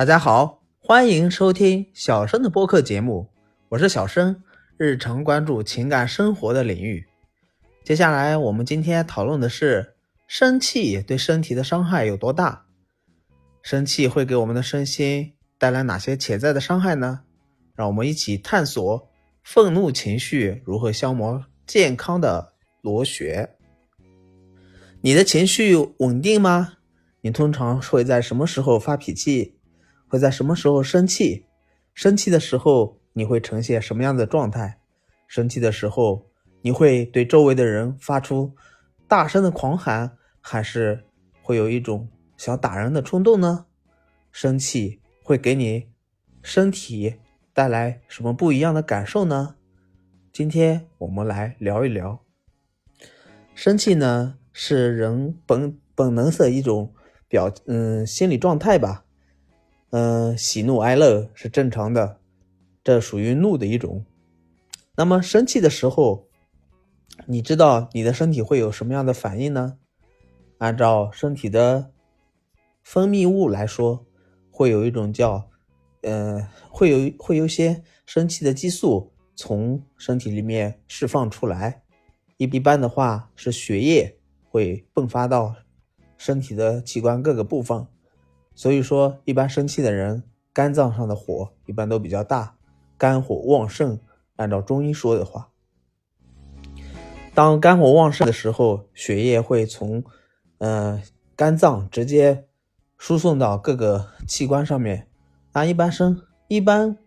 大家好，欢迎收听小生的播客节目，我是小生，日常关注情感生活的领域。接下来我们今天讨论的是生气对身体的伤害有多大？生气会给我们的身心带来哪些潜在的伤害呢？让我们一起探索愤怒情绪如何消磨健康的螺旋。你的情绪稳定吗？你通常会在什么时候发脾气？会在什么时候生气？生气的时候你会呈现什么样的状态？生气的时候你会对周围的人发出大声的狂喊，还是会有一种想打人的冲动呢？生气会给你身体带来什么不一样的感受呢？今天我们来聊一聊。生气呢，是人本本能的一种。表嗯，心理状态吧，嗯，喜怒哀乐是正常的，这属于怒的一种。那么生气的时候，你知道你的身体会有什么样的反应呢？按照身体的分泌物来说，会有一种叫，呃，会有会有些生气的激素从身体里面释放出来，一一般的话是血液会迸发到。身体的器官各个部分，所以说一般生气的人，肝脏上的火一般都比较大，肝火旺盛。按照中医说的话，当肝火旺盛的时候，血液会从，呃，肝脏直接输送到各个器官上面。那一般生一般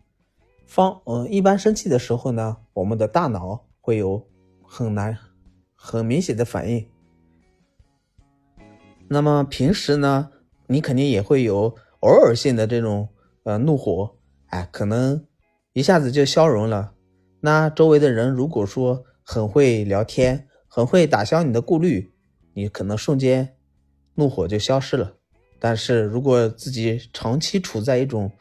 方，嗯，一般生气的时候呢，我们的大脑会有很难很明显的反应。那么平时呢，你肯定也会有偶尔性的这种呃怒火，哎，可能一下子就消融了。那周围的人如果说很会聊天，很会打消你的顾虑，你可能瞬间怒火就消失了。但是如果自己长期处在一种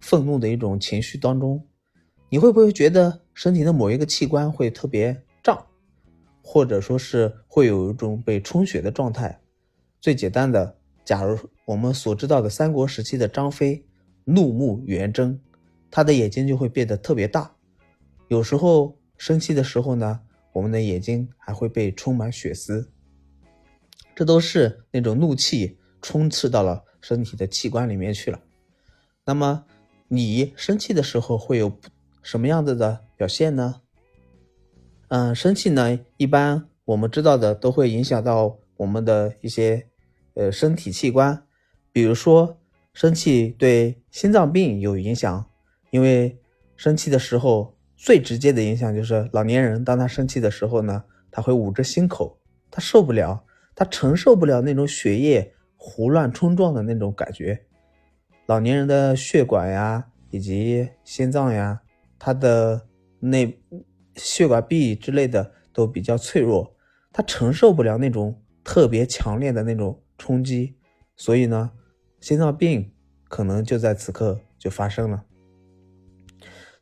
愤怒的一种情绪当中，你会不会觉得身体的某一个器官会特别胀，或者说是会有一种被充血的状态？最简单的，假如我们所知道的三国时期的张飞，怒目圆睁，他的眼睛就会变得特别大。有时候生气的时候呢，我们的眼睛还会被充满血丝。这都是那种怒气充斥到了身体的器官里面去了。那么你生气的时候会有什么样子的表现呢？嗯，生气呢，一般我们知道的都会影响到我们的一些。呃，身体器官，比如说生气对心脏病有影响，因为生气的时候最直接的影响就是老年人，当他生气的时候呢，他会捂着心口，他受不了，他承受不了那种血液胡乱冲撞的那种感觉。老年人的血管呀，以及心脏呀，他的那血管壁之类的都比较脆弱，他承受不了那种特别强烈的那种。冲击，所以呢，心脏病可能就在此刻就发生了。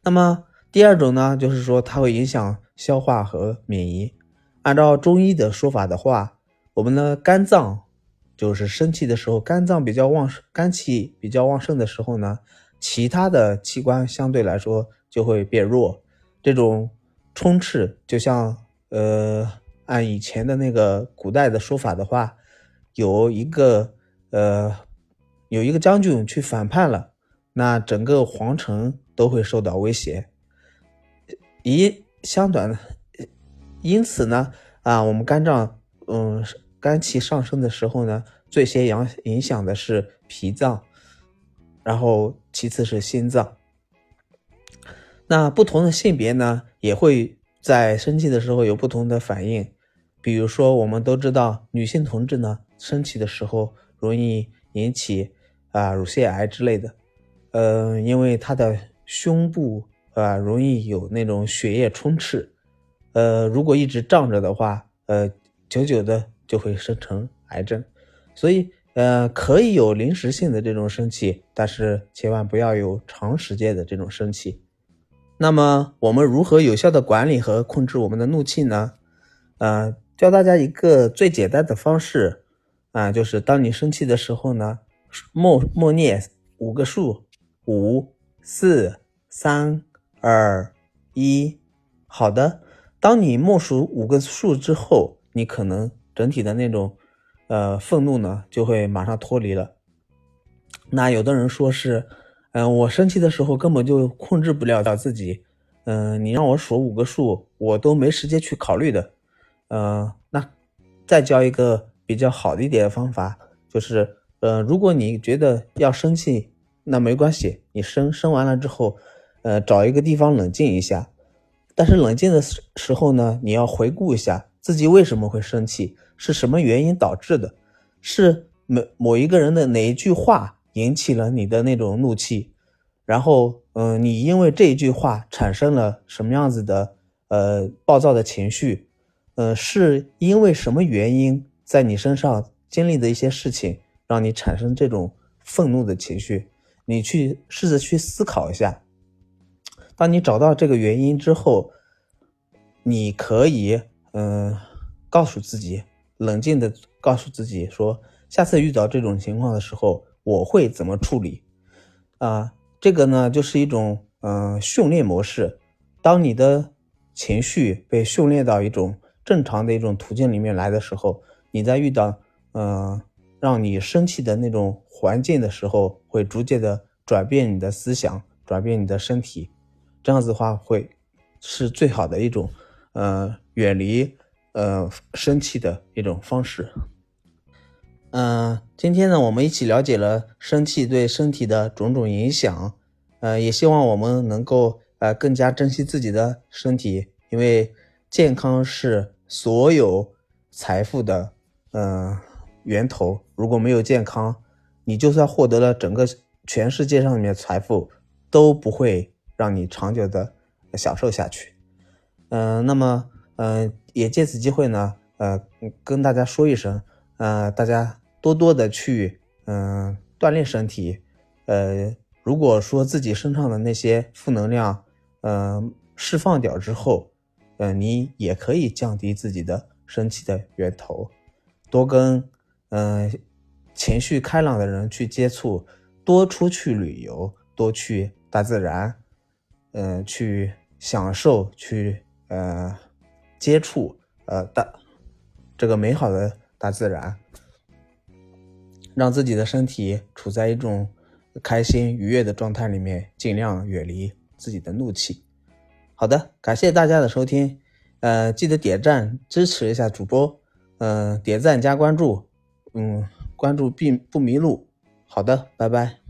那么第二种呢，就是说它会影响消化和免疫。按照中医的说法的话，我们的肝脏就是生气的时候，肝脏比较旺盛，肝气比较旺盛的时候呢，其他的器官相对来说就会变弱。这种充斥就像呃，按以前的那个古代的说法的话。有一个呃，有一个将军去反叛了，那整个皇城都会受到威胁。一相短，因此呢，啊，我们肝脏，嗯，肝气上升的时候呢，最先影影响的是脾脏，然后其次是心脏。那不同的性别呢，也会在生气的时候有不同的反应。比如说，我们都知道，女性同志呢。生气的时候容易引起啊乳腺癌之类的，呃，因为他的胸部啊容易有那种血液充斥，呃，如果一直胀着的话，呃，久久的就会生成癌症。所以，呃，可以有临时性的这种生气，但是千万不要有长时间的这种生气。那么，我们如何有效的管理和控制我们的怒气呢？呃，教大家一个最简单的方式。啊，就是当你生气的时候呢，默默念五个数，五、四、三、二、一。好的，当你默数五个数之后，你可能整体的那种呃愤怒呢就会马上脱离了。那有的人说是，嗯，我生气的时候根本就控制不了到自己，嗯，你让我数五个数，我都没时间去考虑的，嗯，那再教一个比较好的一点的方法，就是，呃，如果你觉得要生气，那没关系，你生生完了之后，呃，找一个地方冷静一下，但是冷静的时时候呢，你要回顾一下自己为什么会生气，是什么原因导致的，是某某一个人的哪一句话。引起了你的那种怒气，然后，嗯，你因为这一句话产生了什么样子的呃暴躁的情绪，呃，是因为什么原因在你身上经历的一些事情让你产生这种愤怒的情绪？你去试着去思考一下。当你找到这个原因之后，你可以嗯告诉自己，冷静的告诉自己说，下次遇到这种情况的时候。我会怎么处理？啊，这个呢，就是一种嗯训练模式。当你的情绪被训练到一种正常的一种途径里面来的时候，你在遇到嗯让你生气的那种环境的时候，会逐渐的转变你的思想，转变你的身体。这样子的话，会是最好的一种呃远离呃生气的一种方式。嗯，今天呢，我们一起了解了生气对身体的种种影响，呃，也希望我们能够呃更加珍惜自己的身体，因为健康是所有财富的嗯源头。如果没有健康，你就算获得了整个全世界上面的财富，都不会让你长久的享受下去。嗯，那么嗯，也借此机会呢，呃，跟大家说一声。呃，大家多多的去嗯锻炼身体，呃，如果说自己身上的那些负能量，嗯，释放掉之后，嗯，你也可以降低自己的生气的源头，多跟嗯情绪开朗的人去接触，多出去旅游，多去大自然，嗯，去享受，去呃接触呃大这个美好的。大自然，让自己的身体处在一种开心愉悦的状态里面，尽量远离自己的怒气。好的，感谢大家的收听，呃，记得点赞支持一下主播，嗯，点赞加关注，嗯，关注并不迷路。好的，拜拜。